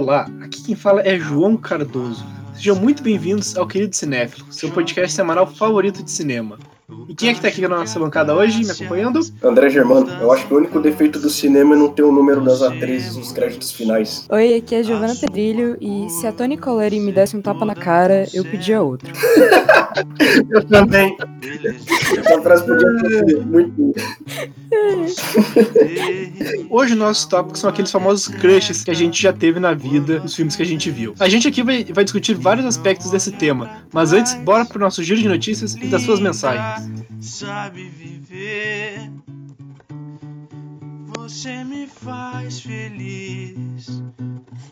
Olá, aqui quem fala é João Cardoso. Sejam muito bem-vindos ao Querido Cinéfilo, seu podcast semanal favorito de cinema. E quem é que tá aqui na nossa bancada hoje, me acompanhando? André Germano, eu acho que o único defeito do cinema é não ter o número das atrizes nos créditos finais. Oi, aqui é Giovanna Pedrilho e se a Toni Colleri me desse um tapa na cara, eu pedia outro. eu também. Essa frase podia ser muito. Hoje nossos tópicos são aqueles famosos crushes que a gente já teve na vida nos filmes que a gente viu. A gente aqui vai, vai discutir vários aspectos desse tema, mas antes, bora pro nosso giro de notícias e das suas mensagens. Sabe viver, você me faz feliz.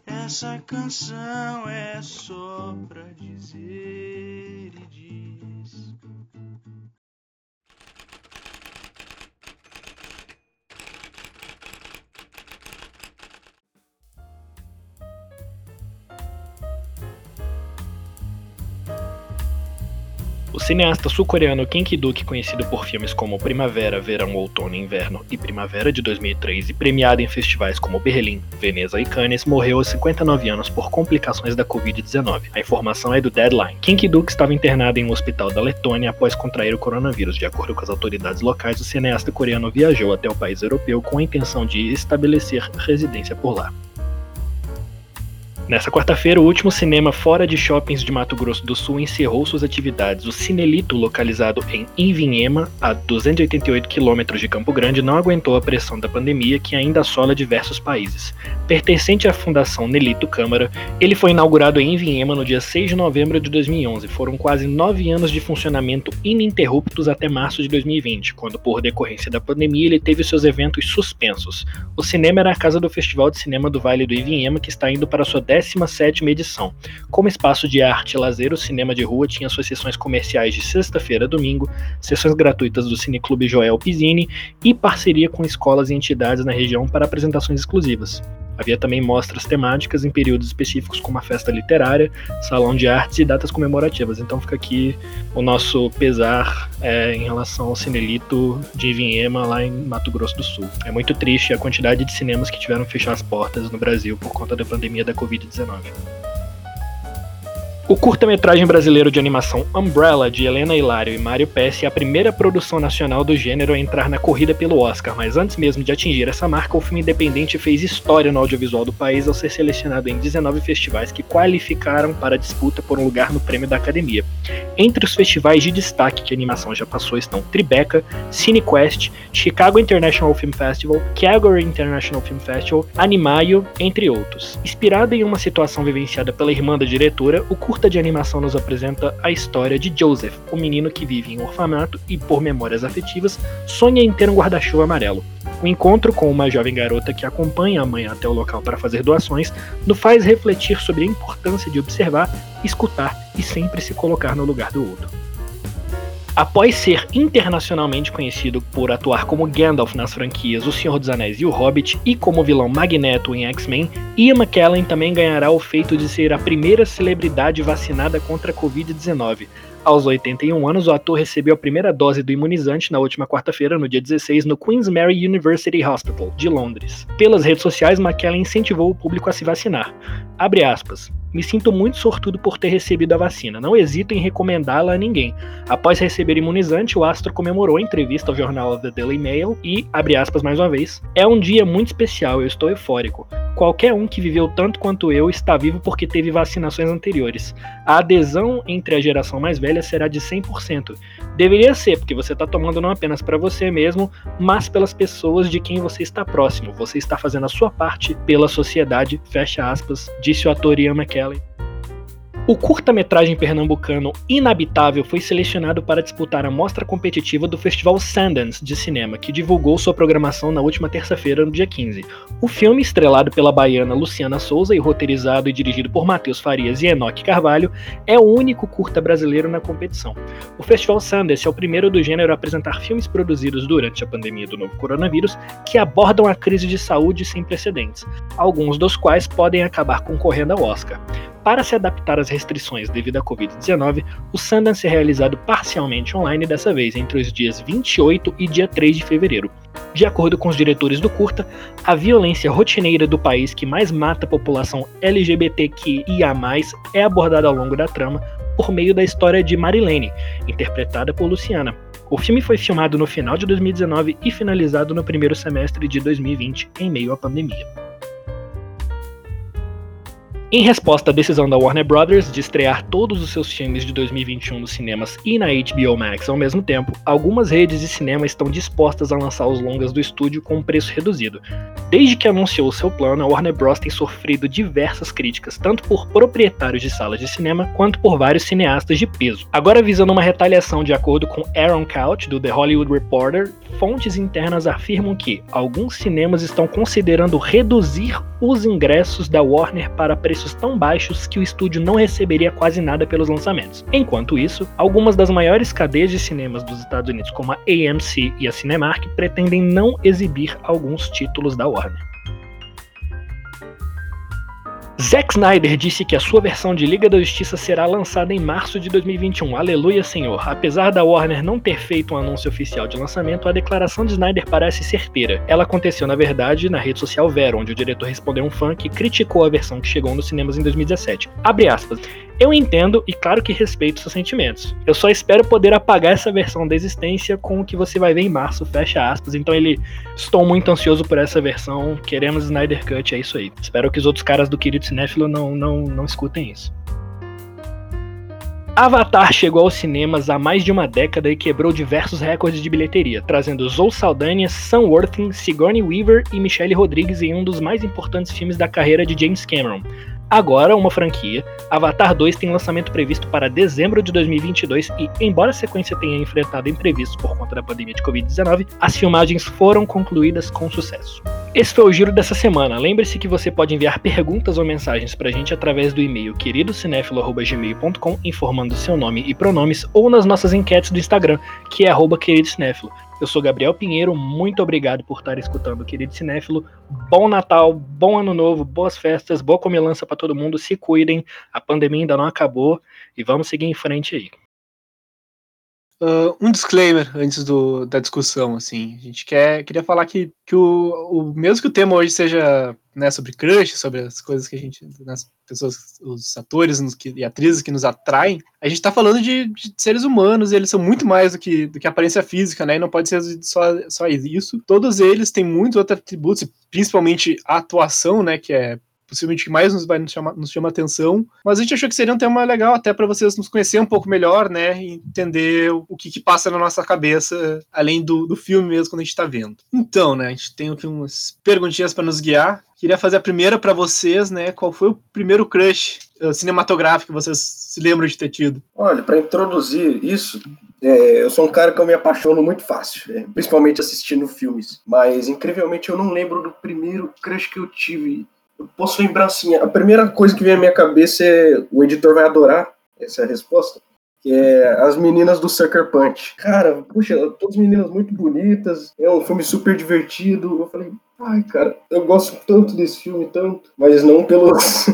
Essa canção é só pra dizer e diz. O cineasta sul-coreano Kim Ki-duk, conhecido por filmes como Primavera, Verão, Outono Inverno e Primavera de 2003 e premiado em festivais como Berlim, Veneza e Cannes, morreu aos 59 anos por complicações da Covid-19. A informação é do Deadline. Kim Ki-duk estava internado em um hospital da Letônia após contrair o coronavírus. De acordo com as autoridades locais, o cineasta coreano viajou até o país europeu com a intenção de estabelecer residência por lá. Nessa quarta-feira, o último cinema fora de shoppings de Mato Grosso do Sul encerrou suas atividades. O Cinelito, localizado em Invinhema, a 288 quilômetros de Campo Grande, não aguentou a pressão da pandemia que ainda assola diversos países. Pertencente à Fundação Nelito Câmara, ele foi inaugurado em Invinhema no dia 6 de novembro de 2011. Foram quase nove anos de funcionamento ininterruptos até março de 2020, quando, por decorrência da pandemia, ele teve seus eventos suspensos. O cinema era a casa do Festival de Cinema do Vale do Invinhema, que está indo para sua 17 edição. Como espaço de arte e lazer, o cinema de rua tinha suas sessões comerciais de sexta-feira a domingo, sessões gratuitas do Cineclube Joel Pizzini e parceria com escolas e entidades na região para apresentações exclusivas. Havia também mostras temáticas em períodos específicos, como a festa literária, salão de artes e datas comemorativas. Então fica aqui o nosso pesar é, em relação ao Cinelito de Vinhema, lá em Mato Grosso do Sul. É muito triste a quantidade de cinemas que tiveram que fechar as portas no Brasil por conta da pandemia da Covid-19. O curta-metragem brasileiro de animação Umbrella, de Helena Hilário e Mário Pesce, é a primeira produção nacional do gênero a entrar na corrida pelo Oscar, mas antes mesmo de atingir essa marca, o filme independente fez história no audiovisual do país ao ser selecionado em 19 festivais que qualificaram para a disputa por um lugar no prêmio da Academia. Entre os festivais de destaque que a animação já passou estão Tribeca, CineQuest, Chicago International Film Festival, Calgary International Film Festival, Animaio, entre outros. Inspirado em uma situação vivenciada pela irmã da diretora, o curta curta de animação nos apresenta a história de Joseph, um menino que vive em um orfanato e, por memórias afetivas, sonha em ter um guarda-chuva amarelo. O encontro com uma jovem garota que acompanha a mãe até o local para fazer doações nos faz refletir sobre a importância de observar, escutar e sempre se colocar no lugar do outro. Após ser internacionalmente conhecido por atuar como Gandalf nas franquias O Senhor dos Anéis e O Hobbit e como vilão Magneto em X-Men, Ian McKellen também ganhará o feito de ser a primeira celebridade vacinada contra a Covid-19, aos 81 anos, o ator recebeu a primeira dose do imunizante na última quarta-feira, no dia 16, no Queen's Mary University Hospital, de Londres. Pelas redes sociais, McKellen incentivou o público a se vacinar. Abre aspas. Me sinto muito sortudo por ter recebido a vacina. Não hesito em recomendá-la a ninguém. Após receber imunizante, o astro comemorou em entrevista ao jornal The Daily Mail e, abre aspas mais uma vez, é um dia muito especial, eu estou eufórico. Qualquer um que viveu tanto quanto eu está vivo porque teve vacinações anteriores. A adesão entre a geração mais velha será de 100%. Deveria ser, porque você está tomando não apenas para você mesmo, mas pelas pessoas de quem você está próximo. Você está fazendo a sua parte pela sociedade, fecha aspas, disse o ator Ian McKellen. O curta-metragem pernambucano Inabitável foi selecionado para disputar a mostra competitiva do Festival Sundance de Cinema, que divulgou sua programação na última terça-feira, no dia 15. O filme, estrelado pela baiana Luciana Souza e roteirizado e dirigido por Matheus Farias e Enoque Carvalho, é o único curta brasileiro na competição. O Festival Sundance é o primeiro do gênero a apresentar filmes produzidos durante a pandemia do novo coronavírus que abordam a crise de saúde sem precedentes, alguns dos quais podem acabar concorrendo ao Oscar. Para se adaptar às restrições devido à Covid-19, o Sundance é realizado parcialmente online dessa vez, entre os dias 28 e dia 3 de fevereiro. De acordo com os diretores do curta, a violência rotineira do país que mais mata a população LGBTQIA+, é abordada ao longo da trama por meio da história de Marilene, interpretada por Luciana. O filme foi filmado no final de 2019 e finalizado no primeiro semestre de 2020, em meio à pandemia. Em resposta à decisão da Warner Brothers de estrear todos os seus filmes de 2021 nos cinemas e na HBO Max ao mesmo tempo, algumas redes de cinema estão dispostas a lançar os longas do estúdio com um preço reduzido. Desde que anunciou seu plano, a Warner Bros. tem sofrido diversas críticas, tanto por proprietários de salas de cinema quanto por vários cineastas de peso. Agora, visando uma retaliação de acordo com Aaron Couch, do The Hollywood Reporter, fontes internas afirmam que alguns cinemas estão considerando reduzir os ingressos da Warner para preços tão baixos que o estúdio não receberia quase nada pelos lançamentos. Enquanto isso, algumas das maiores cadeias de cinemas dos Estados Unidos, como a AMC e a Cinemark, pretendem não exibir alguns títulos da Warner. Zack Snyder disse que a sua versão de Liga da Justiça será lançada em março de 2021. Aleluia, Senhor. Apesar da Warner não ter feito um anúncio oficial de lançamento, a declaração de Snyder parece certeira. Ela aconteceu, na verdade, na rede social Vero, onde o diretor respondeu um fã que criticou a versão que chegou nos cinemas em 2017. Abre aspas. Eu entendo e claro que respeito seus sentimentos. Eu só espero poder apagar essa versão da existência com o que você vai ver em março, fecha aspas. Então ele, estou muito ansioso por essa versão, queremos Snyder Cut, é isso aí. Espero que os outros caras do querido cinéfilo não, não, não escutem isso. Avatar chegou aos cinemas há mais de uma década e quebrou diversos recordes de bilheteria, trazendo Zoe Saldanha, Sam Worthington, Sigourney Weaver e Michelle Rodrigues em um dos mais importantes filmes da carreira de James Cameron, Agora, uma franquia, Avatar 2 tem lançamento previsto para dezembro de 2022 e, embora a sequência tenha enfrentado imprevistos por conta da pandemia de Covid-19, as filmagens foram concluídas com sucesso. Esse foi o giro dessa semana. Lembre-se que você pode enviar perguntas ou mensagens pra gente através do e-mail queridocinéfilo.gmail.com informando seu nome e pronomes ou nas nossas enquetes do Instagram, que é queridocinéfilo. Eu sou Gabriel Pinheiro, muito obrigado por estar escutando, querido cinéfilo. Bom Natal, bom Ano Novo, boas festas, boa comilança para todo mundo. Se cuidem, a pandemia ainda não acabou e vamos seguir em frente aí. Uh, um disclaimer antes do, da discussão, assim. A gente quer, queria falar que, que o, o mesmo que o tema hoje seja né, sobre crush, sobre as coisas que a gente, as pessoas, os atores que, e atrizes que nos atraem, a gente tá falando de, de, seres humanos, e eles são muito mais do que, do que aparência física, né? E não pode ser só, só isso. Todos eles têm muitos outros atributos, principalmente a atuação, né? Que é possivelmente que mais nos vai nos chamar, nos chama atenção. Mas a gente achou que seria um tema legal até para vocês nos conhecer um pouco melhor, né? Entender o que, que passa na nossa cabeça, além do, do filme mesmo, quando a gente está vendo. Então, né? A gente tem aqui umas perguntinhas para nos guiar. Queria fazer a primeira para vocês, né? Qual foi o primeiro crush uh, cinematográfico que vocês se lembram de ter tido? Olha, para introduzir isso, é, eu sou um cara que eu me apaixono muito fácil, é, principalmente assistindo filmes. Mas, incrivelmente, eu não lembro do primeiro crush que eu tive eu posso lembrar assim, a primeira coisa que vem à minha cabeça é o editor vai adorar, essa é a resposta, que é as meninas do Sucker Punch. Cara, puxa, todas meninas muito bonitas, é um filme super divertido. Eu falei, ai, cara, eu gosto tanto desse filme, tanto, mas não pelos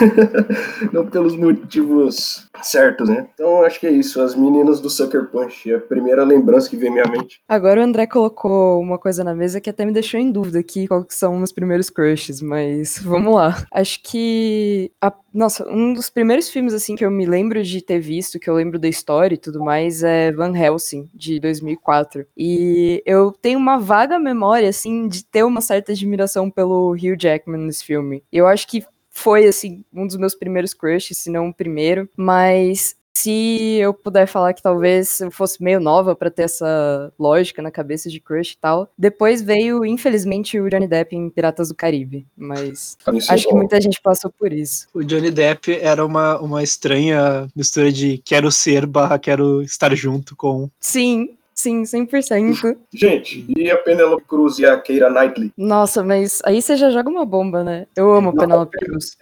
não pelos motivos certos, né? Então acho que é isso, as meninas do Sucker Punch, é a primeira lembrança que vem à minha mente. Agora o André colocou uma coisa na mesa que até me deixou em dúvida aqui qual são os primeiros crushes, mas vamos lá. Acho que a, nossa, um dos primeiros filmes assim que eu me lembro de ter visto, que eu lembro da história e tudo mais, é Van Helsing de 2004. E eu tenho uma vaga memória assim de ter uma certa admiração pelo Hugh Jackman nesse filme. Eu acho que foi, assim, um dos meus primeiros crushes, se não o primeiro. Mas se eu puder falar que talvez eu fosse meio nova para ter essa lógica na cabeça de crush e tal. Depois veio, infelizmente, o Johnny Depp em Piratas do Caribe, mas isso acho que muita gente passou por isso. O Johnny Depp era uma, uma estranha mistura de quero ser barra quero estar junto com. Sim, sim, 100%. Gente, e a Penelope Cruz e a Keira Knightley? Nossa, mas aí você já joga uma bomba, né? Eu amo Não. Penelope Cruz.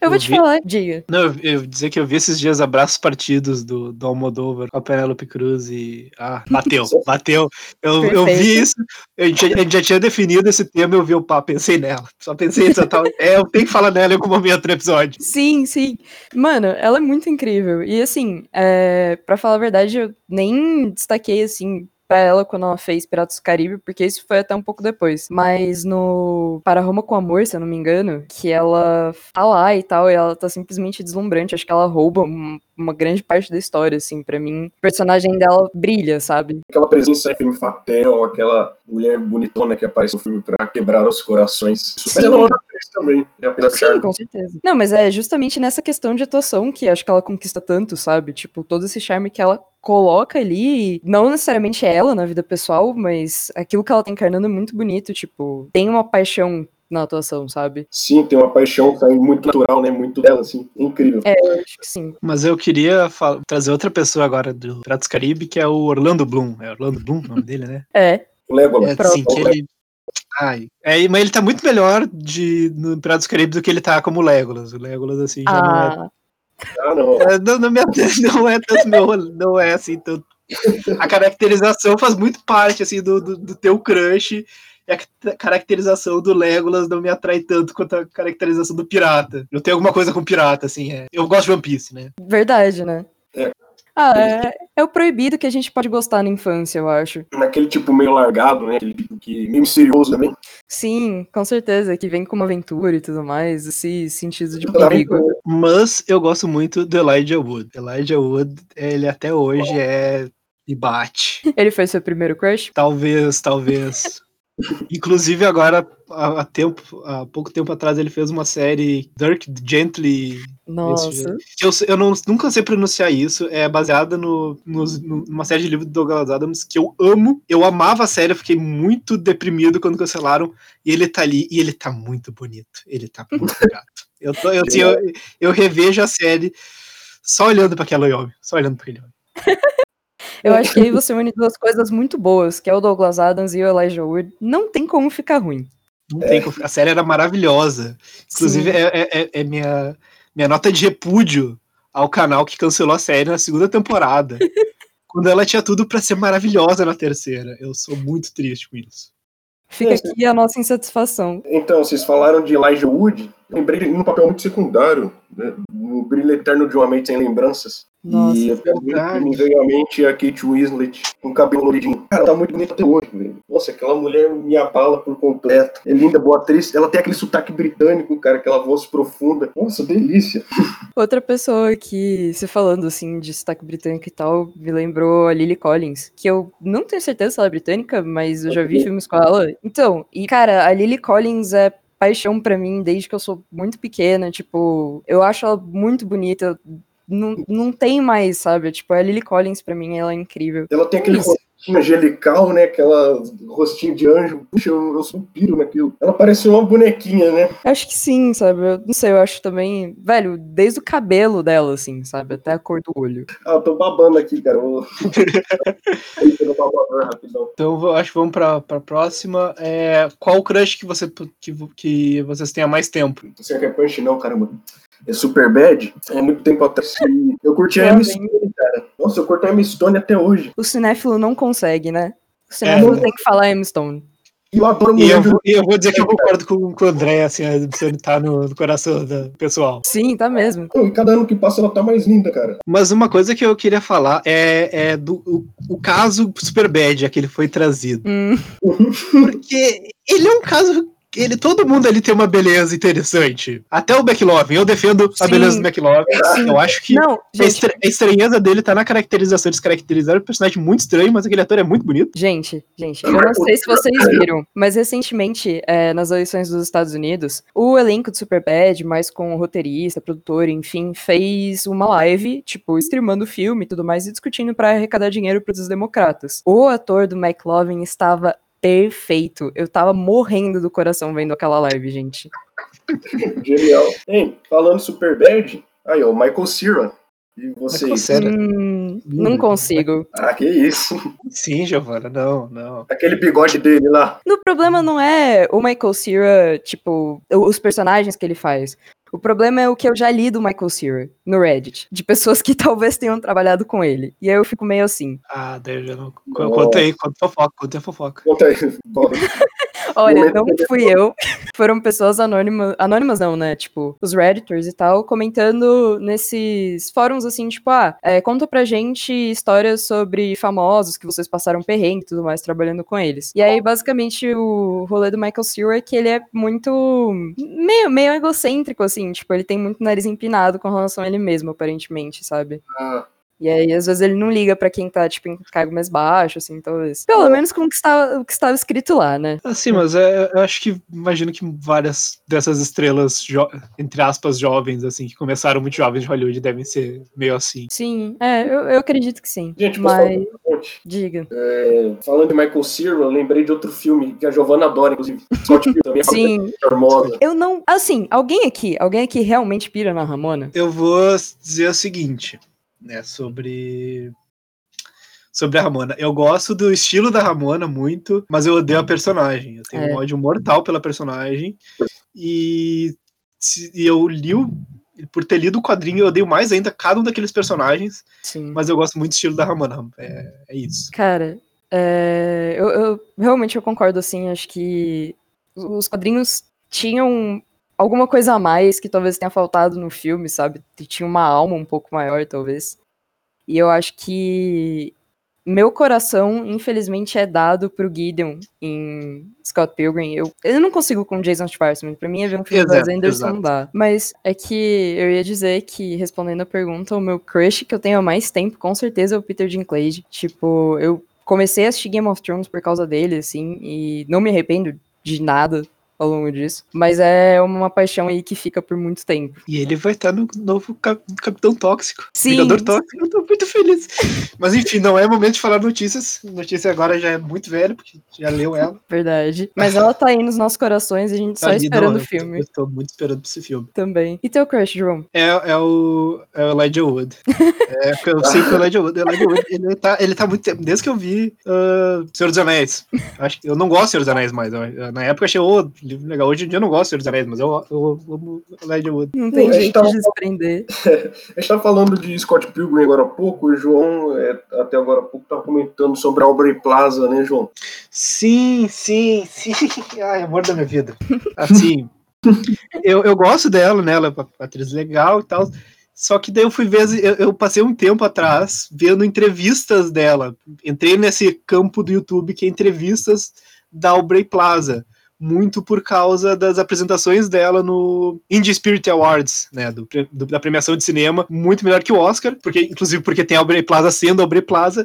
Eu vou te vi- falar, diga. Não, eu, eu dizer que eu vi esses dias abraços partidos do, do Almodóvar com a Penélope Cruz e. Ah, bateu, bateu. Eu, eu vi isso, a gente, a gente já tinha definido esse tema, eu vi o pá, pensei nela. Só pensei em tal. É, eu tenho que falar nela em algum momento no episódio. Sim, sim. Mano, ela é muito incrível. E assim, é, para falar a verdade, eu nem destaquei assim pra ela quando ela fez Piratas do Caribe, porque isso foi até um pouco depois. Mas no Para Roma com Amor, se eu não me engano, que ela tá lá e tal, e ela tá simplesmente deslumbrante. Acho que ela rouba um- uma grande parte da história, assim, pra mim. O personagem dela brilha, sabe? Aquela presença em filme Fatel, aquela mulher bonitona que aparece no filme pra quebrar os corações. Ela é uma também. É apenas Sim, com certeza. Não, mas é justamente nessa questão de atuação que acho que ela conquista tanto, sabe? Tipo, todo esse charme que ela coloca ali, não necessariamente ela na vida pessoal, mas aquilo que ela tá encarnando é muito bonito, tipo, tem uma paixão na atuação, sabe? Sim, tem uma paixão que é muito natural, né? Muito dela, assim. Incrível. É, eu acho que sim. Mas eu queria trazer outra pessoa agora do Piratas do Caribe, que é o Orlando Bloom. É Orlando Bloom o nome dele, né? É, O Legolas. É, assim, que ele. Ai. É, mas ele tá muito melhor de, no Piratas do Caribe do que ele tá como Legolas. O Legolas, assim, já não é ah, não. É, não, não, me- não é tanto meu, não é assim tanto. A caracterização faz muito parte assim do, do, do teu crush e a ca- caracterização do Legolas não me atrai tanto quanto a caracterização do pirata. Eu tenho alguma coisa com pirata, assim, é. Eu gosto de One Piece, né? verdade, né? É. Ah, é, é o proibido que a gente pode gostar na infância, eu acho. Naquele tipo meio largado, né? Aquele tipo que meio misterioso também. Sim, com certeza, que vem com uma aventura e tudo mais, esse sentido de perigo. Mas eu gosto muito do Elijah Wood. Elijah Wood, ele até hoje é. e bate. Ele foi seu primeiro crush? Talvez, talvez. Inclusive agora, há, tempo, há pouco tempo atrás, ele fez uma série Dirk Gently Nossa. eu, eu não, nunca sei pronunciar isso, é baseada no, no- numa série de livros do Douglas Adams que eu amo. Eu amava a série, eu fiquei muito deprimido quando cancelaram. E ele tá ali, e ele tá muito bonito. Ele tá muito gato. Eu, tô, eu, eu, eu revejo a série só olhando pra aquele homem. Só olhando pra aquele homem. Eu acho que aí você une duas coisas muito boas, que é o Douglas Adams e o Elijah Wood. Não tem como ficar ruim. Não tem como- A série era maravilhosa. Inclusive, Sim. é, é- é- é minha, minha nota de repúdio ao canal que cancelou a série na segunda temporada. quando ela tinha tudo pra ser maravilhosa na terceira. Eu sou muito triste com isso. Fica aqui a nossa insatisfação. Então, vocês falaram de Elijah Wood. Lembrei num papel muito secundário, né? No Brilho Eterno de uma Mente Sem Lembranças. Nossa, e eu verdade. me veio à mente a Kate Winslet com cabelo coloridinho. Cara, ela tá muito bonita até hoje, velho. Nossa, aquela mulher me abala por completo. É linda, boa atriz. Ela tem aquele sotaque britânico, cara, aquela voz profunda. Nossa, delícia. Outra pessoa que, se falando assim de sotaque britânico e tal, me lembrou a Lily Collins, que eu não tenho certeza se ela é britânica, mas eu já vi filmes com ela. Então, e cara, a Lily Collins é paixão pra mim desde que eu sou muito pequena, tipo, eu acho ela muito bonita. Não, não tem mais, sabe? Tipo, a Lily Collins, pra mim, ela é incrível. Ela tem aquele Isso. rostinho angelical, né? Aquela rostinho de anjo. Puxa, eu, eu suspiro naquilo. Ela parece uma bonequinha, né? Acho que sim, sabe? Eu não sei, eu acho também, velho, desde o cabelo dela, assim, sabe? Até a cor do olho. Ah, eu tô babando aqui, cara. Eu... Então, eu acho que vamos pra, pra próxima. É, qual o crush que, você, que, que vocês têm há mais tempo? Você quer punch? Não, caramba. É super bad. É muito tempo atrás. Eu curti a Eu Emma também. Stone, cara. Nossa, eu curto a Emma Stone até hoje. O cinéfilo não consegue, né? O cinéfilo É. tem que falar Emma Stone. E eu adoro E eu, vou- e eu vou dizer que eu concordo com, com o André, assim, a Edson tá no, no coração do pessoal. Sim, tá mesmo. E cada ano que passa ela tá mais linda, cara. Mas uma coisa que eu queria falar é, é do o, o caso Superbad, a que ele foi trazido. Hum, Porque ele é um caso. Ele, todo mundo ali tem uma beleza interessante. Até o McLovin. Eu defendo a Sim. beleza do McLovin. Eu acho que não, a, gente, estra- a estranheza dele tá na caracterização. Eles caracterizaram o personagem muito estranho, mas aquele ator é muito bonito. gente, gente, eu não sei se vocês viram, mas recentemente, é, nas eleições dos Estados Unidos, o elenco de Superbad, mais com roteirista, produtor, enfim, fez uma live, tipo, streamando o filme e tudo mais, e discutindo pra arrecadar dinheiro pros democratas. O ator do McLovin estava perfeito. Eu tava morrendo do coração vendo aquela live, gente. Genial. Hein, falando super bad, aí, ó, o Michael Cera. E vocês? Cera. Hum, Não, consigo. Ah, que isso. Sim, Giovana, não, não. Aquele bigode dele lá. No problema não é o Michael Cera, tipo, os personagens que ele faz. O problema é o que eu já li do Michael Cera no Reddit, de pessoas que talvez tenham trabalhado com ele. E aí eu fico meio assim. Ah, daí eu não. Conta aí, conta fofoca, conta fofoca. Conta aí. Olha, não fui eu. Foram pessoas anônimas. Anônimas não, né? Tipo, os Redditors e tal, comentando nesses fóruns assim, tipo, ah, é, conta pra gente histórias sobre famosos que vocês passaram perrengue e tudo mais trabalhando com eles. E aí, basicamente, o rolê do Michael é que ele é muito. meio, meio egocêntrico, assim. Tipo, ele tem muito nariz empinado com relação a ele mesmo, aparentemente, sabe? Ah, E aí, às vezes, ele não liga pra quem tá, tipo, em cargo mais baixo, assim, talvez. Pelo menos com o que estava, o que estava escrito lá, né? Assim, mas é, eu acho que imagino que várias dessas estrelas, entre aspas, jovens, assim, que começaram muito jovens de Hollywood, devem ser meio assim. Sim, é, eu, eu acredito que sim. gente, Mas, diga. É, falando de Michael Cera, eu lembrei de outro filme que a Giovanna adora, inclusive. Scott Pilgrim também é Sim, eu não. Assim, alguém aqui, alguém aqui realmente pira na Ramona? Eu vou dizer o seguinte, né, sobre sobre a Ramona. Eu gosto do estilo da Ramona muito, mas eu odeio a personagem. Eu tenho É. um ódio mortal pela personagem e, e eu li o por ter lido o quadrinho, eu odeio mais ainda cada um daqueles personagens, Sim. mas eu gosto muito do estilo da Ramona. É, é isso. Cara, é, eu, eu- realmente eu concordo, assim, acho que os quadrinhos tinham alguma coisa a mais que talvez tenha faltado no filme, sabe? Tinha uma alma um pouco maior, talvez. E eu acho que meu coração, infelizmente, é dado pro Gideon em Scott Pilgrim. Eu, eu não consigo com Jason Schwartzman. Pra mim, é ver um filme do Exato, Wes Anderson não dá. Mas é que eu ia dizer que, respondendo a pergunta, o meu crush que eu tenho há mais tempo, com certeza, é o Peter Dinklage. Tipo, eu comecei a assistir Game of Thrones por causa dele, assim, e não me arrependo de nada ao longo disso. Mas é uma paixão aí que fica por muito tempo. E ele vai estar no novo Cap- Capitão Tóxico. Sim. Vingador Tóxico, eu tô muito feliz. Mas enfim, não é momento de falar notícias. Notícia agora já é muito velha, porque já leu ela. Verdade. Mas ela tá aí nos nossos corações e a gente só Tá ali, esperando não, o eu tô- filme Eu tô muito esperando pra esse filme. também. E teu crush, João? É, é o, é o Elijah Wood. É, eu sei que o Elijah Wood, o Elijah Wood ele, tá, ele tá muito tempo, desde que eu vi uh, Senhor dos Anéis. Acho que eu não gosto de Senhor dos Anéis mais. eu- na época eu achei o livro legal. Hoje em dia eu não gosto de Senhor dos Anéis, mas eu, eu amo o Elijah Wood. Não tem Pô, a gente jeito tava- de desprender. A gente tava falando de Scott Pilgrim agora há pouco, o João, é, até agora há pouco, tava comentando sobre a Aubrey Plaza, né, João? Sim, sim, sim. Ai, amor da minha vida. Assim, eu, eu gosto dela, né? Ela é uma atriz legal e tal. Só que daí eu fui ver, as- eu, eu passei um tempo atrás vendo entrevistas dela. Entrei nesse campo do YouTube que é entrevistas da Aubrey Plaza. Muito por causa das apresentações dela no Indie Spirit Awards, né? do do- da premiação de cinema. Muito melhor que o Oscar, porque, inclusive porque tem a Aubrey Plaza sendo a Aubrey Plaza.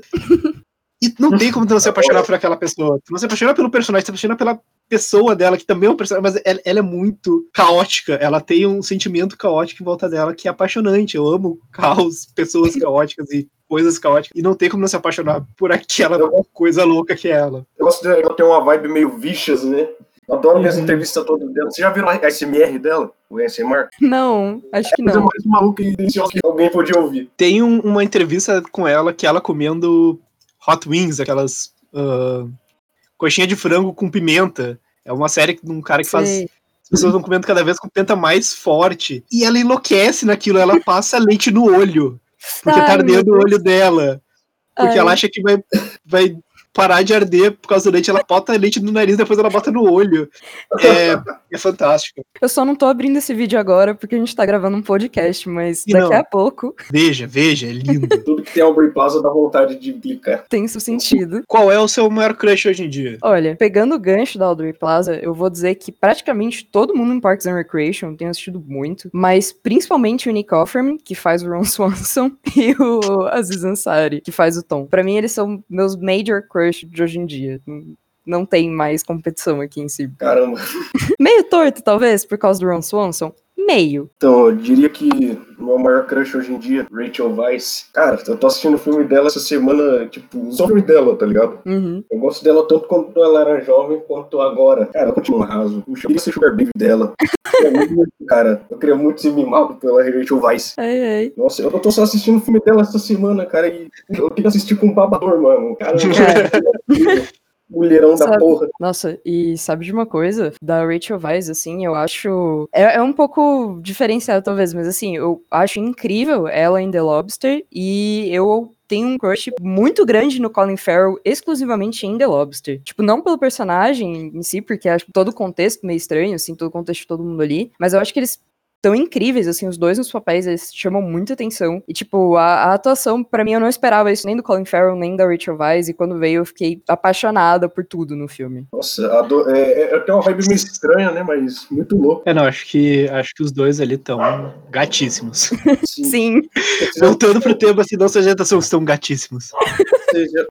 E não tem como tu não se apaixonar por aquela pessoa. Tu não se apaixona pelo personagem, tu se apaixona pela pessoa dela, que também é um personagem, mas ela, ela é muito caótica. Ela tem um sentimento caótico em volta dela que é apaixonante. Eu amo caos, pessoas caóticas e coisas caóticas. E não tem como não se apaixonar por aquela coisa louca que é ela. Eu gosto dela, ela tem uma vibe meio vicious, né? Eu adoro ver as Uhum. entrevistas todas dela. Você já viu a SMR dela? O SMR? Não, acho que Coisa não. mais maluca e deliciosa que alguém podia ouvir. Tem um- uma entrevista com ela que ela comendo hot wings, aquelas ah, coxinha de frango com pimenta. É uma série de um cara que faz. As pessoas vão comendo cada vez com pimenta mais forte. E ela enlouquece naquilo, ela passa leite no olho. Porque tá ardendo o olho dela. Porque Ai. ela acha que vai, vai parar de arder por causa do leite. Ela bota leite no nariz, depois ela bota no olho. É, é fantástico. Eu só não tô abrindo esse vídeo agora porque a gente tá gravando um podcast, mas E daqui não. a pouco Veja, veja, é lindo. Tudo que tem Aubrey Plaza dá vontade de clicar. tem isso sentido. Qual é o seu maior crush hoje em dia? Olha, pegando o gancho da Audrey Plaza, eu vou dizer que praticamente todo mundo em Parks and Recreation tem assistido muito, mas principalmente o Nick Offerman, que faz o Ron Swanson, e o Aziz Ansari, que faz o Tom. Pra mim, eles são meus major crush de hoje em dia. Não- Não tem mais competição aqui em si. Caramba. Meio torto, talvez, por causa do Ron Swanson? Meio. Então, eu diria que o meu maior crush hoje em dia, Rachel Weisz. Cara, eu tô assistindo o filme dela essa semana, tipo, só o filme dela, tá ligado? Uhum. Eu gosto dela tanto quando ela era jovem quanto agora. Cara, continua raso. Puxa, eu queria ser sugar baby dela. Eu queria muito, cara, eu queria muito ser mimado pela Rachel Weisz. Ai, ai. Nossa, eu tô só assistindo o filme dela essa semana, cara, e eu tenho que assistir com um babador, mano. Cara, mulherão da Sabe- porra. Nossa, e sabe de uma coisa? Da Rachel Weisz, assim, eu acho. É, é um pouco diferenciado, talvez, mas assim, eu acho incrível ela em The Lobster e eu tenho um crush muito grande no Colin Farrell, exclusivamente em The Lobster. Tipo, não pelo personagem em si, porque acho todo o contexto meio estranho, assim, todo o contexto de todo mundo ali, mas eu acho que eles tão incríveis, assim, os dois nos papéis, eles chamam muita atenção. E, tipo, a, a atuação, pra mim, eu não esperava isso nem do Colin Farrell, nem da Rachel Weisz, e quando veio eu fiquei apaixonada por tudo no filme. Nossa, ado- é, é, tem uma vibe meio estranha, né? Mas muito louco. É, não, acho que, acho que os dois ali estão gatíssimos. Sim. Sim. Voltando pro tema, assim, não se ajeitação, estão gatíssimos. Vocês já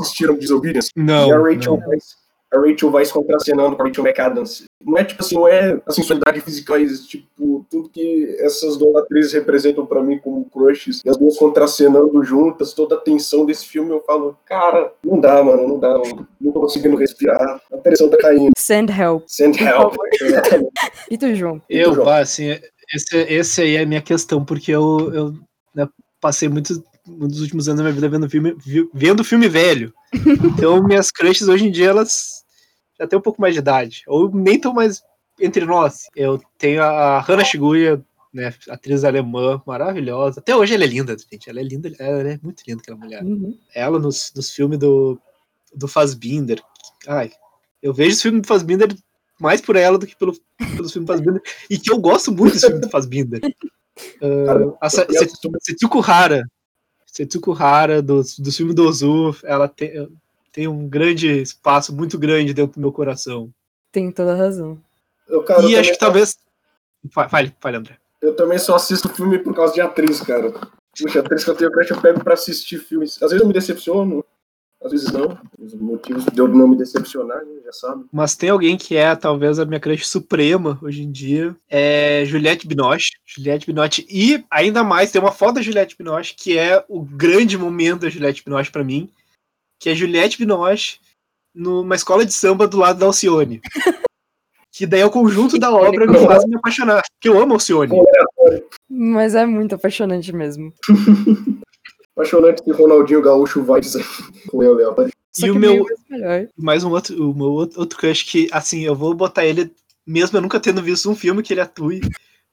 assistiram Disobedience? Não. e a Rachel. Weisz, a Rachel Weisz contracenando com a Rachel McAdams. Não é tipo assim, não é a sensualidade física, mas tipo, tudo que essas duas atrizes representam pra mim como crushes, e as duas contracenando juntas, toda a tensão desse filme, eu falo, cara, não dá, mano, não dá, não, não tô conseguindo respirar, a pressão tá caindo. Send help. Send help. Exatamente. E tu, João? Eu, João. bah, assim, esse, esse aí é a minha questão, porque eu, eu né, passei muitos, muitos últimos anos da minha vida vendo filme, vi- vendo filme velho. Então, minhas crushes hoje em dia, elas já têm um pouco mais de idade. Ou nem tão mais entre nós. Eu tenho a Hannah Shiguya, né, atriz alemã, maravilhosa. Até hoje ela é linda, gente. Ela é linda, ela é muito linda, aquela mulher. Uhum. Ela nos, nos filmes do, do Fassbinder. Ai, eu vejo os filmes do Fassbinder mais por ela do que pelo, pelos filmes do Fassbinder. E que eu gosto muito dos filmes do Fassbinder. Uh, a eu Setsuko Hara. Setsuko Hara, do, do filme do Ozu, ela tem, tem um grande espaço, muito grande dentro do meu coração. Tem toda a razão. Eu, cara, eu e também acho que só- talvez. Fa- Fale, fale, André. Eu também só assisto filme por causa de atriz, cara. Puxa, atriz que eu tenho crush, eu pego pra assistir filmes. Às vezes eu me decepciono, às vezes não. Os motivos de eu não me decepcionar, né, já sabe. Mas tem alguém que é talvez a minha crush suprema hoje em dia. É Juliette Binoche. Juliette Binoche. E ainda mais, tem uma foto da Juliette Binoche que é o grande momento da Juliette Binoche pra mim. Que é Juliette Binoche numa escola de samba do lado da Alcione. que daí é o conjunto da obra que me faz me apaixonar. Que eu amo Alcione. Mas é muito apaixonante mesmo. Apaixonante que Ronaldinho Gaúcho vai dizer com eu, Léo. E o meu- meio mais um outro, o meu outro, crush que, assim, eu vou botar ele, mesmo eu nunca tendo visto um filme que ele atue,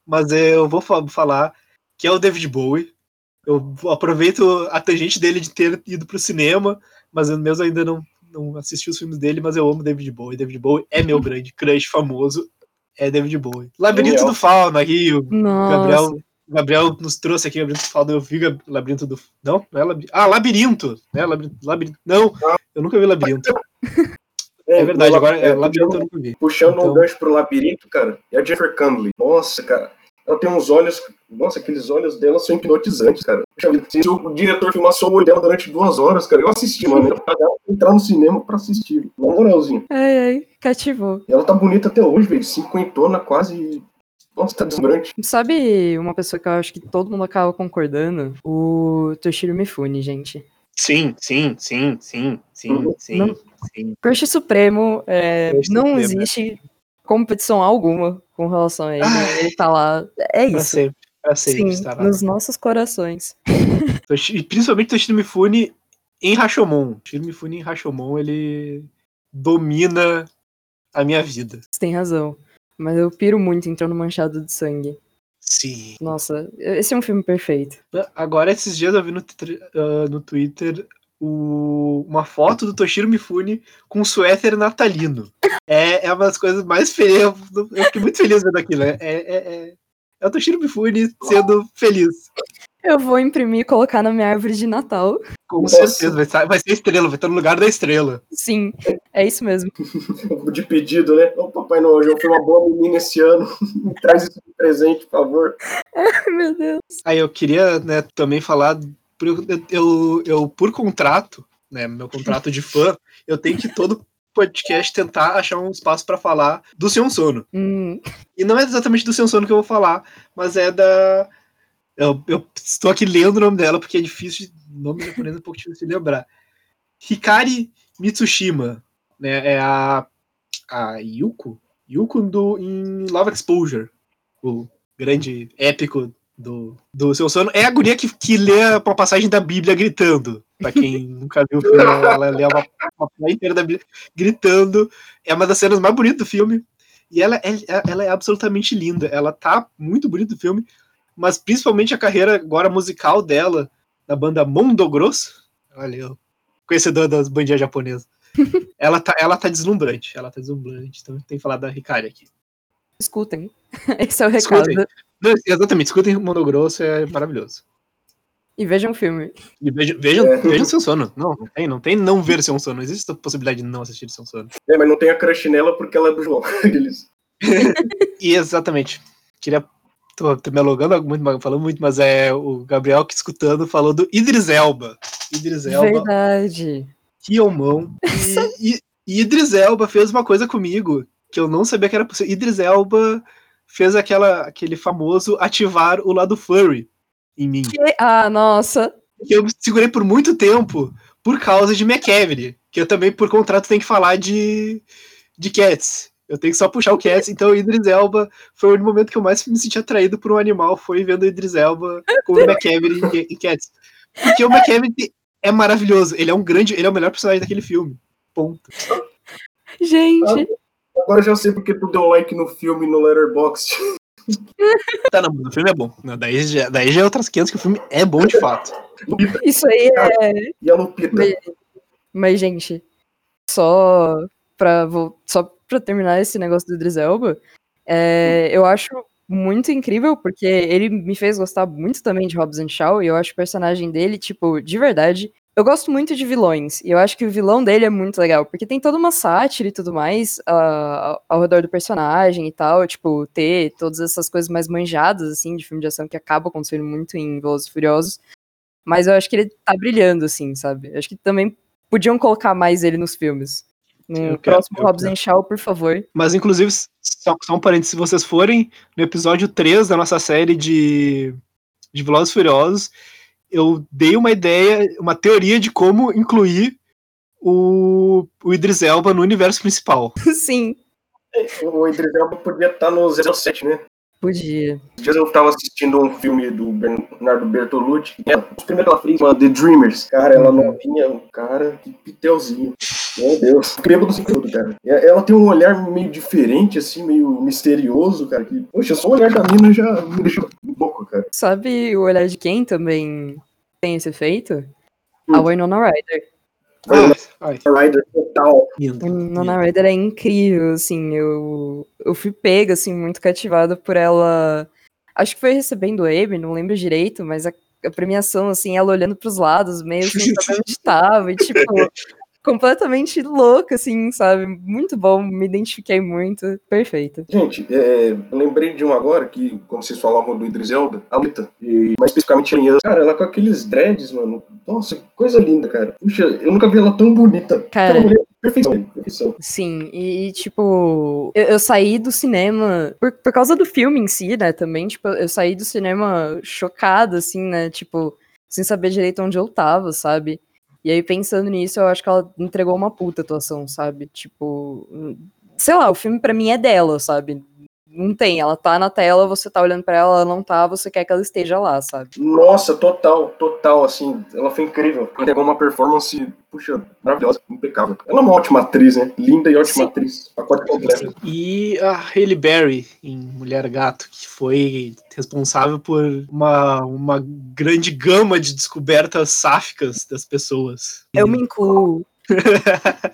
mas eu vou fa- falar que é o David Bowie. Eu aproveito a tangente dele de ter ido pro cinema, mas eu mesmo ainda não, não assisti os filmes dele, mas eu amo David Bowie. David Bowie é meu grande crush famoso, é David Bowie. Labirinto do Fauna, Rio. Nossa. Gabriel, Gabriel nos trouxe aqui Labirinto do Fauna, eu vi Labirinto do... Não, não é Labirinto. Ah, Labirinto! Né? Labirinto, Labirinto. Não, eu nunca vi Labirinto. É verdade, agora é, Labirinto eu nunca vi. Puxando Então- um gancho pro labirinto, cara, e a Jennifer Connelly. Nossa, cara. Ela tem uns olhos. Nossa, aqueles olhos dela são hipnotizantes, cara. Se o diretor filmar só o olho dela durante duas horas, cara, eu assisti, mano. Eu pagava pra entrar no cinema pra assistir. Na moralzinha. Ai, ai, cativou. E ela tá bonita até hoje, velho. Cinquentona, quase. Nossa, tá deslumbrante. Sabe uma pessoa que eu acho que todo mundo acaba concordando? O Toshiro Mifune, gente. Sim, sim, sim, sim, sim, sim, Não- sim. Crush Supremo, é, Crush não Supremo, existe competição alguma com relação a ele. Ai. Ele tá lá. É Pra isso. sempre, pra sempre Sim, nos nossos corações. E principalmente Toshiro Mifune em Rashomon. Toshiro Mifune em Rashomon, ele domina a minha vida. Você tem razão. Mas eu piro muito entrando manchado de sangue. Sim. Nossa, esse é um filme perfeito. Agora, esses dias eu vi no, ah, no Twitter o- uma foto do Toshiro Mifune com um suéter natalino. É, é uma das coisas mais felizes. Eu, eu fiquei muito feliz vendo aquilo. É, é, é, é o Toshiro Mifune sendo feliz. Eu vou imprimir e colocar na minha árvore de Natal. Com certeza. Vai, sa- vai ser estrela, vai estar no lugar da estrela. Sim, é isso mesmo. De pedido, né? Ô, Papai Noel, eu fui uma boa menina esse ano. Me traz isso de presente, por favor. Ai, meu Deus. Aí eu queria né, também falar. Por- Eu, eu, eu, por contrato, né, meu contrato de fã, eu tenho que todo podcast tentar achar um espaço pra falar do Sion Sono. Hum, E não é exatamente do Sion Sono que eu vou falar, mas é da. Eu, eu estou aqui lendo o nome dela porque é difícil. de- Nome japonês é um pouco difícil de lembrar. Hikari Mitsushima, né? É a. A Yuko? Yuko do, em Love Exposure, o grande épico do, do seu sono. É a guria que, que lê uma passagem da Bíblia gritando. Pra quem nunca viu o filme, ela lê uma, uma passagem inteira da Bíblia gritando. É uma das cenas mais bonitas do filme. E ela é, ela é absolutamente linda. Ela tá muito bonita no filme, mas principalmente a carreira agora musical dela, da banda Mondo Grosso. Olha, eu, conhecedor das bandinhas japonesas. ela, tá, ela tá deslumbrante. Ela tá deslumbrante. Então tem que falar da Hikari aqui. escutem. Esse é o recado. Escutem. Não, exatamente, escutem Mondo Grosso, é maravilhoso. E vejam o filme. E vejam, vejam, É. vejam seu sono. Não, não tem, não tem não ver seu sono. Não existe essa possibilidade de não assistir seu sono. É, mas não tem a crush nela porque ela é do João. E exatamente. Queria. Tô, tô me alongando muito, mas- falando muito, mas é o Gabriel que escutando falou do Idris Elba. Idris Elba, Verdade. Kiomão. E, e, e Idris Elba fez uma coisa comigo que eu não sabia que era possível. Idris Elba fez aquela, aquele famoso ativar o lado furry em mim. Que- Ah, nossa. que eu segurei por muito tempo por causa de McCavery, que eu também, por contrato, tenho que falar de, de Cats. Eu tenho que só puxar o Cats, então o Idris Elba foi o momento que eu mais me senti atraído por um animal, foi vendo o Idris Elba com o McCavery em, em Cats. Porque o McCavery é maravilhoso, ele é um grande, ele é o melhor personagem daquele filme. Ponto. Gente, Agora já sei porque tu deu like no filme no Letterboxd. Tá, não, mas o filme é bom. Não, daí, já, daí já é outras 500 que o filme é bom de fato. Isso aí é. e a Lupita. Mas, mas, gente, só pra, vol- só pra terminar esse negócio do Idris Elba, é, eu acho muito incrível, porque ele me fez gostar muito também de Hobbs and Shaw, e eu acho o personagem dele, tipo, de verdade. Eu gosto muito de vilões, e eu acho que o vilão dele é muito legal, porque tem toda uma sátira e tudo mais ah, ao redor do personagem e tal, tipo, ter todas essas coisas mais manjadas, assim, de filme de ação que acaba acontecendo muito em Velozes e Furiosos. Mas eu acho que ele tá brilhando, assim, sabe? Eu acho que também podiam colocar mais ele nos filmes. No Eu próximo Hobbs quero. and Shaw, por favor. Mas, inclusive, só, só um parênteses, se vocês forem no episódio 3 da nossa série de, de Velozes e Furiosos, eu dei uma ideia, uma teoria de como incluir o, o Idris Elba no universo principal. Sim, O Idris Elba podia estar no 07, né? podia. Dias eu tava assistindo um filme do Bernardo Bertolucci. que é Os primeiros ela fez, uma The Dreamers. Cara, ela novinha, um cara, que pitelzinho. Meu Deus. Bêbado sem tudo, cara. E Ela tem um olhar meio diferente, assim, meio misterioso, cara. Que, poxa, só o olhar da mina já me deixou louco, cara. Sabe o olhar de quem também tem esse efeito? Hum. A Winona Ryder. Ah, Rider total. lindo. A Winona Ryder é incrível, assim, eu, eu fui pega, assim, muito cativada por ela. Acho que foi recebendo o Emmy, não lembro direito, mas a, a premiação, assim, ela olhando pros lados, meio sem saber onde tava, e tipo, completamente louca, assim, sabe? Muito bom, me identifiquei muito, perfeito. Gente, é, eu lembrei de um agora que, como vocês falavam do Idris Elba, a Lita, e mais especificamente a Inês. Cara, ela com aqueles dreads, mano. Nossa, que coisa linda, cara. Puxa, eu nunca vi ela tão bonita. Cara. Perfeição, perfeição. Sim, e, e, tipo, eu, eu saí do cinema por, por causa do filme em si, né, também, tipo, eu saí do cinema chocada, assim, né, tipo, sem saber direito onde eu tava, sabe? E aí, pensando nisso, eu acho que ela entregou uma puta atuação, sabe? Tipo, hum, sei lá, o filme pra mim é dela, sabe? Não tem, ela tá na tela, você tá olhando pra ela, ela não tá, você quer que ela esteja lá, sabe? Nossa, total, total, assim, ela foi incrível. Entregou uma performance, puxa, maravilhosa, impecável. Ela é uma ótima atriz, né? Linda e ótima Sim. atriz. Pacote completo. E a Hailey Berry em Mulher Gato, que foi responsável por uma, uma grande gama de descobertas sáficas das pessoas. Eu me incluo.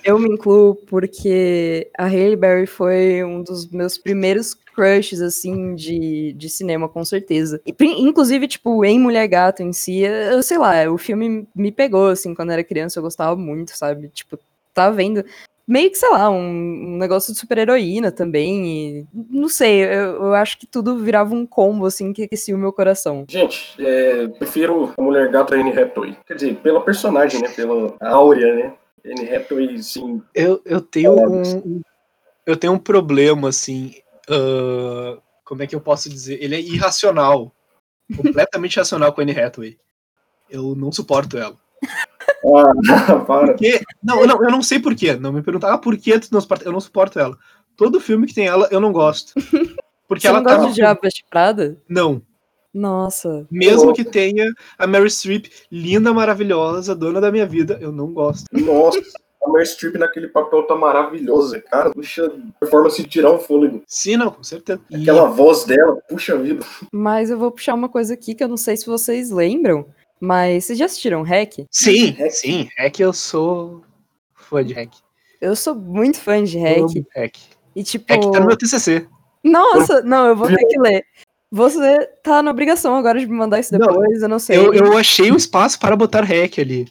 Eu me incluo porque a Hailey Berry foi um dos meus primeiros crushes, assim, de, de cinema, com certeza. E, inclusive, tipo, em Mulher Gato em si, eu sei lá, o filme me pegou, assim, quando era criança, eu gostava muito, sabe? Tipo, tava vendo meio que, sei lá, um, um negócio de super-heroína também, e não sei, eu, eu acho que tudo virava um combo, assim, que aquecia o meu coração. Gente, é, prefiro a Mulher Gato a Anne Hathaway. Quer dizer, pela personagem, né? Pela áurea, né? Anne Hathaway, sim. Eu, eu tenho um. Eu tenho um problema, assim. ah, como é que eu posso dizer? Ele é irracional. completamente irracional com a Anne Hathaway. Eu não suporto ela. Ah, para. Porque, não, não, eu não sei porquê. Não me perguntar ah, por que tu não suporta. Eu não suporto ela. Todo filme que tem ela, eu não gosto. Porque Você ela não tá. gosta de Diabo Prada? Não. Nossa. Mesmo que tenha a Mary Streep, linda, maravilhosa, dona da minha vida, eu não gosto. Nossa, a Meryl Streep naquele papel tá maravilhosa, cara. Puxa, performance de tirar um fôlego. Sim, não, com certeza. E- Aquela voz dela, puxa vida. Mas eu vou puxar uma coisa aqui que eu não sei se vocês lembram, mas vocês já assistiram Hack? Sim, Hack. sim. É que eu sou fã de hack. Eu sou muito fã de Hack. Amo hack. E tipo. Hack tá no meu TCC. Nossa, não, eu vou ter que ler. Você tá na obrigação agora de me mandar isso Não, depois, eu não sei. Eu, eu achei um espaço para botar hack ali.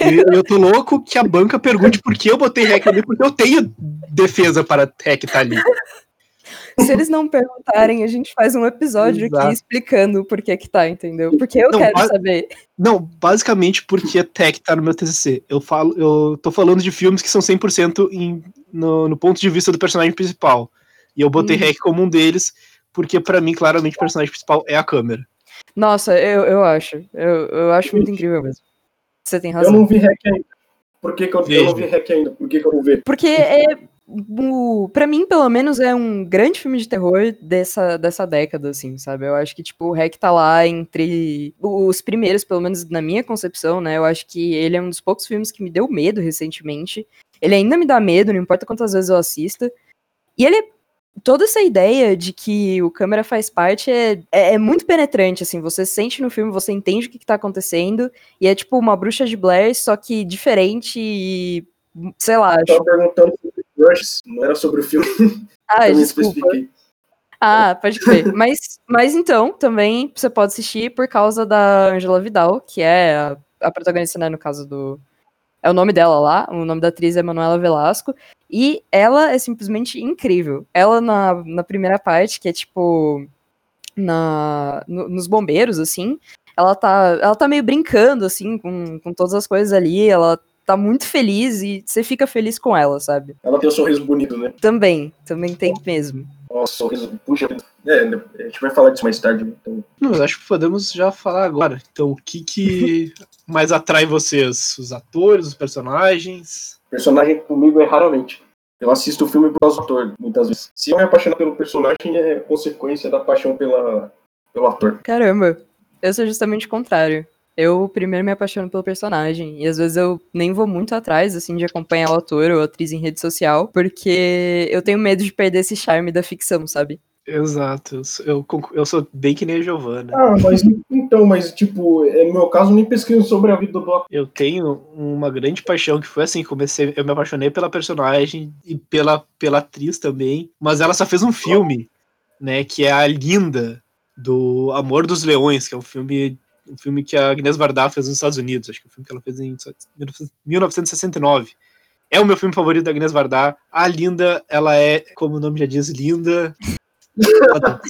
E eu tô louco que a banca pergunte por que eu botei hack ali, porque eu tenho defesa para hack estar ali. Se eles não perguntarem, a gente faz um episódio Exato. aqui explicando por que que tá, entendeu? Porque eu Não, quero saber. Não, basicamente porque hack tá no meu TCC. Eu falo, eu tô falando de filmes que são 100% em, no, no ponto de vista do personagem principal. E eu botei Hum. hack como um deles, porque pra mim, claramente, o personagem principal é a câmera. Nossa, eu, eu acho. Eu, eu acho muito incrível mesmo. Você tem Eu razão. não vi hack ainda. Por que, que eu, eu não vi hack ainda? Por que, que eu não vi? Porque é. O, pra mim, pelo menos, é um grande filme de terror dessa, dessa década, assim, sabe? Eu acho que, tipo, o Hack tá lá entre os primeiros, pelo menos na minha concepção, né? Eu acho que ele é um dos poucos filmes que me deu medo recentemente. Ele ainda me dá medo, não importa quantas vezes eu assista. E ele. Toda essa ideia de que o câmera faz parte é, é, é muito penetrante, assim. Você sente no filme, você entende o que, que tá acontecendo. E é tipo uma bruxa de Blair, só que diferente e. Sei lá, Eu acho. perguntando sobre Rushes, não era sobre o filme. Ah, desculpa. Ah, pode crer. mas, mas então, também você pode assistir por causa da Angela Vidal, que é a, a protagonista, né, no caso do... É o nome dela lá, o nome da atriz é Manuela Velasco, e ela é simplesmente incrível. Ela na, na primeira parte, que é tipo... Na, no- nos bombeiros, assim, ela tá, ela tá meio brincando, assim, com, com todas as coisas ali, ela tá muito feliz e você fica feliz com ela, sabe? Ela tem um sorriso bonito, né? Também, também tem mesmo. Nossa, sorriso, puxa. É, a gente vai falar disso mais tarde. Então, Não, mas acho que podemos já falar agora. Então, o que, que mais atrai vocês? Os atores, os personagens? personagem comigo é raramente. Eu assisto o filme por causa do ator, muitas vezes. Se eu me apaixonar pelo personagem, é consequência da paixão pela, pelo ator. Caramba, eu sou justamente o contrário. Eu primeiro me apaixono pelo personagem, e às vezes eu nem vou muito atrás, assim, de acompanhar o ator ou a atriz em rede social, porque eu tenho medo de perder esse charme da ficção, sabe? Exato. Eu sou, eu, sou bem que nem a Giovanna. Ah, mas então, mas tipo, é, no meu caso, eu nem pesquiso sobre a vida do ator. Eu tenho uma grande paixão que foi assim, comecei, eu me apaixonei pela personagem e pela, pela atriz também, mas ela só fez um filme, né, que é a Linda do Amor dos Leões, que é um filme um filme que a Agnes Varda fez nos Estados Unidos, acho que é um filme que ela fez em 1969. É o meu filme favorito da Agnes Varda. A Linda, ela é, como o nome já diz, linda. Por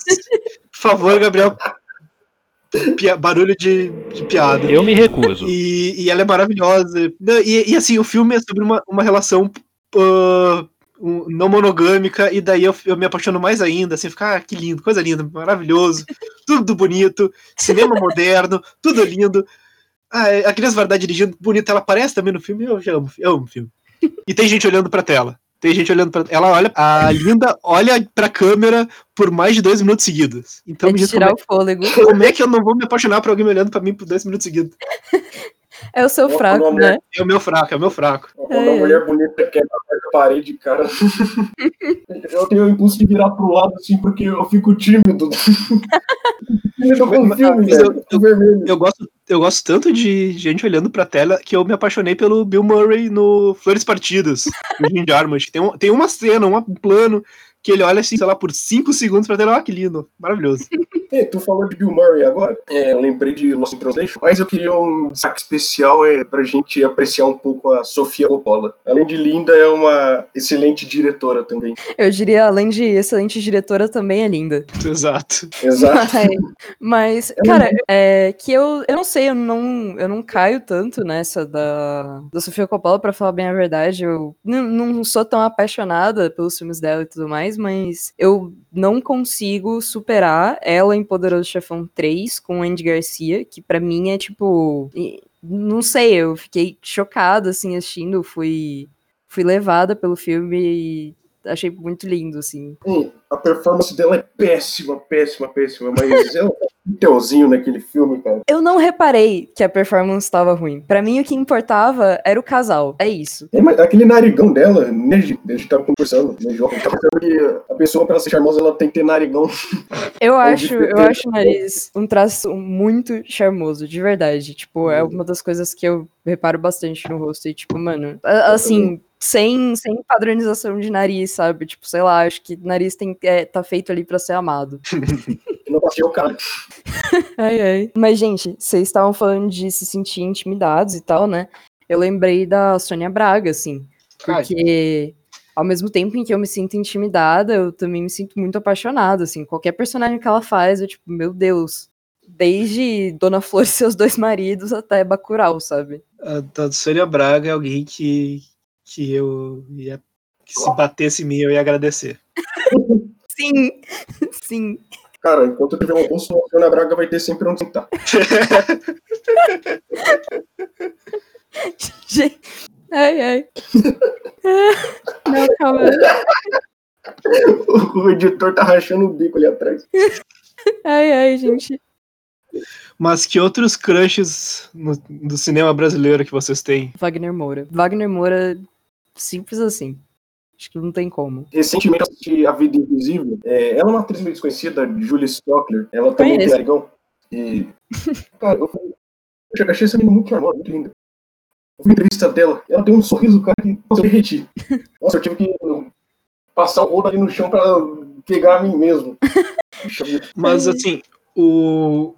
favor, Gabriel, pia- barulho de, de piada. Eu me recuso. E, e ela é maravilhosa. E, e, assim, o filme é sobre uma, uma relação ah, um- não monogâmica, e daí eu, eu me apaixono mais ainda, assim, ficar ah, que lindo, coisa linda, maravilhoso, tudo bonito, cinema moderno, tudo lindo. Ah, a Cris Vardar dirigindo bonita, ela aparece também no filme, eu já amo, eu amo o filme. E tem gente olhando pra tela. Tem gente olhando pra ela olha, a Linda olha pra câmera por mais de dois minutos seguidos. Então é me diz como tirar é, o fôlego. como é que eu não vou me apaixonar por alguém olhando pra mim por dois minutos seguidos? É o seu fraco, né? É o meu fraco, é o meu fraco. Quando É. a mulher bonita quebra a parede, cara. eu tenho o impulso de virar pro lado, assim, porque eu fico tímido. tímido com o filme, Mas eu- velho. Fico vermelho. Eu gosto, eu gosto tanto de gente olhando pra tela que eu me apaixonei pelo Bill Murray no Flores Partidas, do Jim Jarmusch. Tem, um- tem uma cena, um plano que ele olha assim, sei lá, por 5 segundos pra ter, ó, que lindo. Maravilhoso. É, tu falou de Bill Murray agora, é, eu lembrei de Lost in Translation, mas eu queria um destaque especial é, pra gente apreciar um pouco a Sofia Coppola. Além de linda, é uma excelente diretora também. Eu diria, além de excelente diretora, também é linda. Exato. Exato. Mas, cara, é que eu, eu não sei, eu não, eu não caio tanto nessa da, da Sofia Coppola, pra falar bem a verdade. Eu não, não sou tão apaixonada pelos filmes dela e tudo mais, mas eu não consigo superar ela em Poderoso Chefão 3 com Andy Garcia, que pra mim é tipo. Não sei, eu fiquei chocada assim assistindo, fui, fui levada pelo filme e achei muito lindo, assim. Hum, a performance dela é péssima, péssima, péssima, mas ela teuzinho naquele filme, cara. Eu não reparei que a performance estava ruim. Pra mim, o que importava era o casal. É isso. É, mas aquele narigão dela, né, gente? A gente tava conversando, né, João? Tava pensando que a pessoa, pra ser charmosa, ela tem que ter narigão. Eu acho, eu acho o nariz um traço muito charmoso, de verdade. Tipo, é uma das coisas que eu reparo bastante no rosto. E, tipo, mano, assim, sem, sem padronização de nariz, sabe? Tipo, sei lá, acho que nariz tem, é, tá feito ali pra ser amado. Não passei o cara. Ai, ai. Mas, gente, vocês estavam falando de se sentir intimidados e tal, né? Eu lembrei da Sônia Braga, assim. Ai. Porque ao mesmo tempo em que eu me sinto intimidada, eu também me sinto muito apaixonada, assim. Qualquer personagem que ela faz, eu tipo, meu Deus. Desde Dona Flor e seus dois maridos até Bacurau, sabe? A, a Sônia Braga é alguém que, que eu ia. Que se batesse em mim, eu ia agradecer. Sim, sim. Cara, enquanto eu tiver um bolso, a Ana Braga vai ter sempre onde sentar. Gente. Ai, ai. Não, calma. O editor tá rachando o bico ali atrás. Ai, ai, gente. Mas que outros crushes no- do cinema brasileiro que vocês têm? Wagner Moura. Wagner Moura, simples assim. Acho que não tem como. Recentemente eu assisti A Vida Invisível. É, ela é uma atriz meio desconhecida, Julie Stockler. Ela também Conheço. narigão. E. Cara, eu, falei, eu achei essa menina muito charmosa, muito linda. Eu vi a entrevista dela. Ela tem um sorriso, cara, que nossa, eu derreti. Nossa, eu tive que passar o rodo ali no chão pra pegar a mim mesmo. Mas assim, o,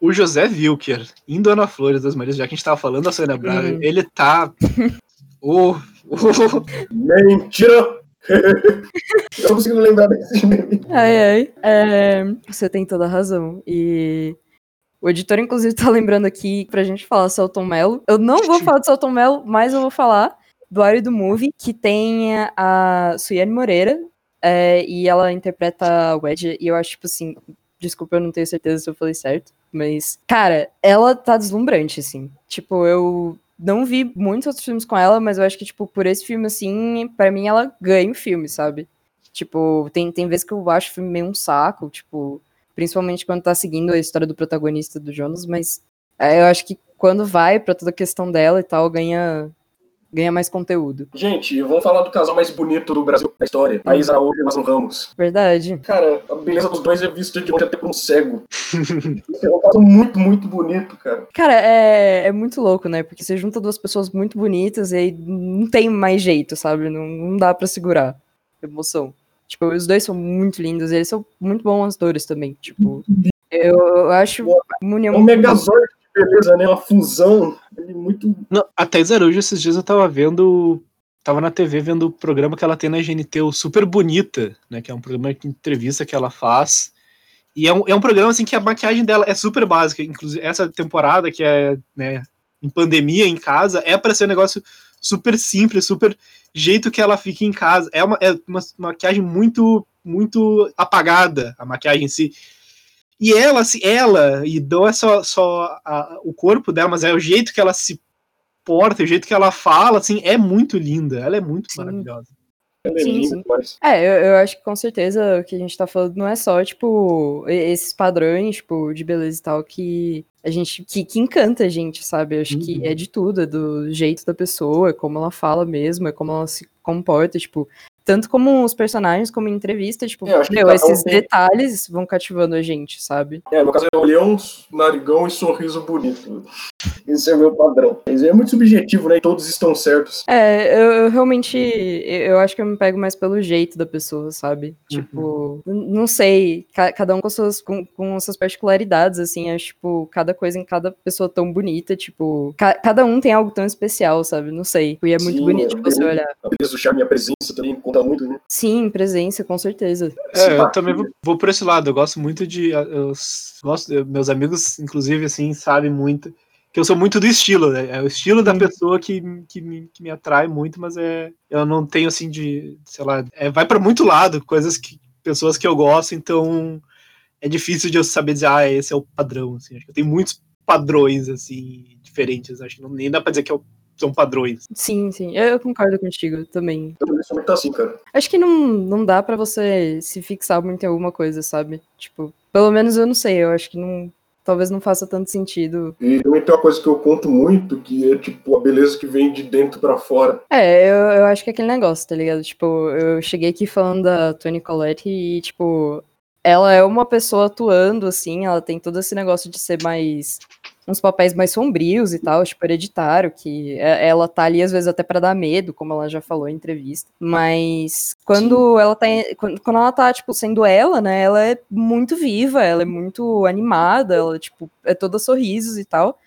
o José Wilker, em Dona Flores das Marias, já que a gente tava falando da Sônia Braga, Hum. ele tá. o, o- Mentira! eu não consigo lembrar desse meme. Ai, ai. É, você tem toda a razão. E o editor, inclusive, tá lembrando aqui pra gente falar Celton Mello. Eu não vou falar de Celton Mello, mas eu vou falar do Área do Movie, que tem a Suiane Moreira, é, e ela interpreta a Wedge, e eu acho, tipo assim, desculpa, eu não tenho certeza se eu falei certo, mas, cara, ela tá deslumbrante, assim. Tipo, eu não vi muitos outros filmes com ela, mas eu acho que, tipo, por esse filme, assim, pra mim ela ganha o filme, sabe? Tipo, tem, tem vezes que eu acho o filme meio um saco, tipo, principalmente quando tá seguindo a história do protagonista do Jonas, mas é, eu acho que quando vai pra toda a questão dela e tal, ganha, ganha mais conteúdo. Gente, vamos falar do casal mais bonito do Brasil da história. A Isa Araújo e Nelson Ramos. Verdade. Cara, a beleza dos dois é vista de longe até por um cego. é um casal muito, muito bonito, cara. Cara, é, é muito louco, né? Porque você junta duas pessoas muito bonitas e aí não tem mais jeito, sabe? Não, não dá pra segurar emoção. Tipo, os dois são muito lindos, eles são muito bons atores também. Tipo, eu, eu acho uma união É um megazord beleza, né? Uma fusão. Muito. Não, a Thais esses dias eu tava vendo. Tava na TV vendo o programa que ela tem na GNT, o Super Bonita, né? Que é um programa de entrevista que ela faz. E é um, é um programa assim que a maquiagem dela é super básica. Inclusive, essa temporada, que é né, em pandemia, em casa, é para ser um negócio super simples, super jeito que ela fica em casa. É uma, é uma maquiagem muito, muito apagada, a maquiagem em si. E ela, assim, ela, e não é só, só a- o corpo dela, mas é o jeito que ela se porta, o jeito que ela fala, assim, é muito linda. Ela é muito Sim. maravilhosa. É Sim, sim. É, eu, eu acho que com certeza o que a gente tá falando não é só, tipo, esses padrões, tipo, de beleza e tal que a gente, que, que encanta a gente, sabe? Eu acho que Uhum. é de tudo, é do jeito da pessoa, é como ela fala mesmo, é como ela se comporta, tipo, tanto como os personagens, como em entrevista, tipo, É, meu, esses tem- detalhes vão cativando a gente, sabe? É, no caso é olhão, narigão e sorriso bonito. Esse é o meu padrão. Mas é muito subjetivo, né? E todos estão certos. É, eu, eu realmente. Eu acho que eu me pego mais pelo jeito da pessoa, sabe? Tipo, n- não sei. ca- cada um com suas, com, com suas particularidades, assim. Acho, tipo, cada coisa em cada pessoa tão bonita, tipo. ca- cada um tem algo tão especial, sabe? Não sei. E é muito Sim, bonito você olhar. A beleza do charme e a presença também conta muito, né? Sim, presença, com certeza. É, eu também vou, vou por esse lado. Eu gosto muito de. Eu gosto, eu- meus amigos, inclusive, assim, sabem muito. Que eu sou muito do estilo, né? É o estilo da Hum. pessoa que, que, me, que me atrai muito, mas é. Eu não tenho assim de. Sei lá. é, vai pra muito lado, coisas que. Pessoas que eu gosto, então. É difícil de eu saber dizer, ah, esse é o padrão. Assim. Acho que eu tenho muitos padrões, assim, diferentes. Acho que não, nem dá pra dizer que eu- são padrões. Sim, sim. Eu, concordo contigo também. Eu também sou muito assim, cara. Acho que não, não dá pra você se fixar muito em alguma coisa, sabe? Tipo, pelo menos eu não sei. Eu acho que não. Talvez não faça tanto sentido E também tem uma coisa que eu conto muito, que é tipo a beleza que vem de dentro pra fora. É, eu, eu acho que é aquele negócio, tá ligado? Tipo, eu cheguei aqui falando da Toni Collette e, tipo, ela é uma pessoa atuando, assim, ela tem todo esse negócio de ser mais. Uns papéis mais sombrios e tal, tipo, hereditário, que é- ela tá ali às vezes até pra dar medo, como ela já falou em entrevista. Mas quando ela tá. quando ela tá, tipo, sendo ela, né, ela é muito viva, ela é muito animada, ela, tipo, é toda sorrisos e tal.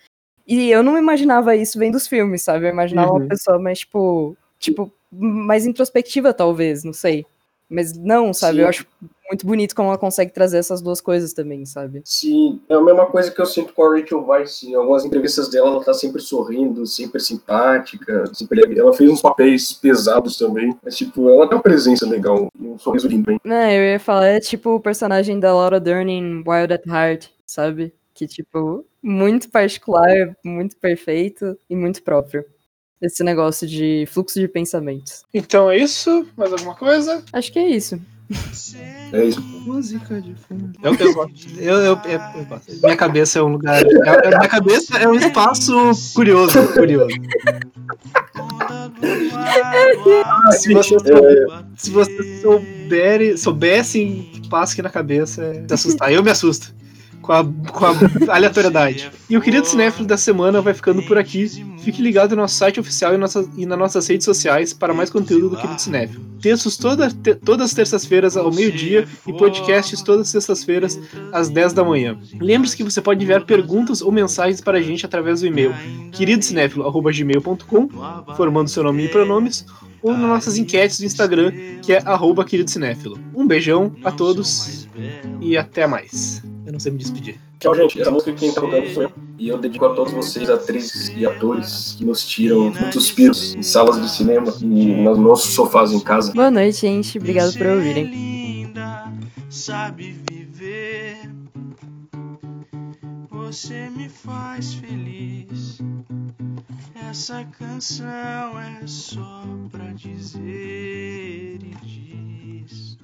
E eu não imaginava isso vendo os filmes, sabe? Eu imaginava Uhum. uma pessoa mais, tipo, tipo, mais introspectiva, talvez, não sei. Mas não, sabe? Sim. Eu acho muito bonito como ela consegue trazer essas duas coisas também, sabe? Sim, é a mesma coisa que eu sinto com a Rachel Weisz. Em algumas entrevistas dela, ela tá sempre sorrindo, sempre simpática. Sempre... Ela fez uns papéis pesados também. Mas, tipo, ela tem uma presença legal e um sorriso lindo, hein? Né, eu ia falar, é tipo o personagem da Laura Dern em Wild at Heart, sabe? Que, tipo, muito particular, muito perfeito e muito próprio. Esse negócio de fluxo de pensamentos. Então é isso? Mais alguma coisa? Acho que é isso. É isso. Música de fundo. Eu, eu gosto. Eu, eu, eu- eu gosto. Minha cabeça é um lugar. é- é- minha cabeça é um espaço curioso. curioso. Se você, se você souber, soubessem que passa aqui na cabeça, é se assustar. Eu me assusto. Com a, com a aleatoriedade. E o querido cinéfilo da semana vai ficando por aqui. Fique ligado no nosso site oficial e, nossas, e nas nossas redes sociais para mais conteúdo do querido cinéfilo. Textos toda, te- todas as terças-feiras ao meio-dia e podcasts todas as sextas-feiras às 10 da manhã. Lembre-se que você pode enviar perguntas ou mensagens para a gente através do e-mail queridocinéfilo.gmail.com formando seu nome e pronomes, ou nas nossas enquetes do Instagram, que é arroba querido cinéfilo. Um beijão a todos e até mais. Eu não sei me despedir. Tchau, gente. Essa música que quem tá tocando sou eu. E eu dedico a todos vocês, atrizes e atores, que nos tiram muitos suspiros em salas de cinema e nos nossos sofás em casa. Boa noite, gente. Obrigado por Você é ouvirem. linda, sabe viver. Você me faz feliz. Essa canção é só pra dizer e diz.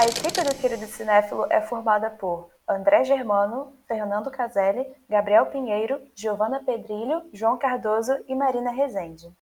A equipe do Querido Cinéfilo é formada por André Germano, Fernando Caselli, Gabriel Pinheiro, Giovana Pedrilho, João Cardoso e Marina Rezende.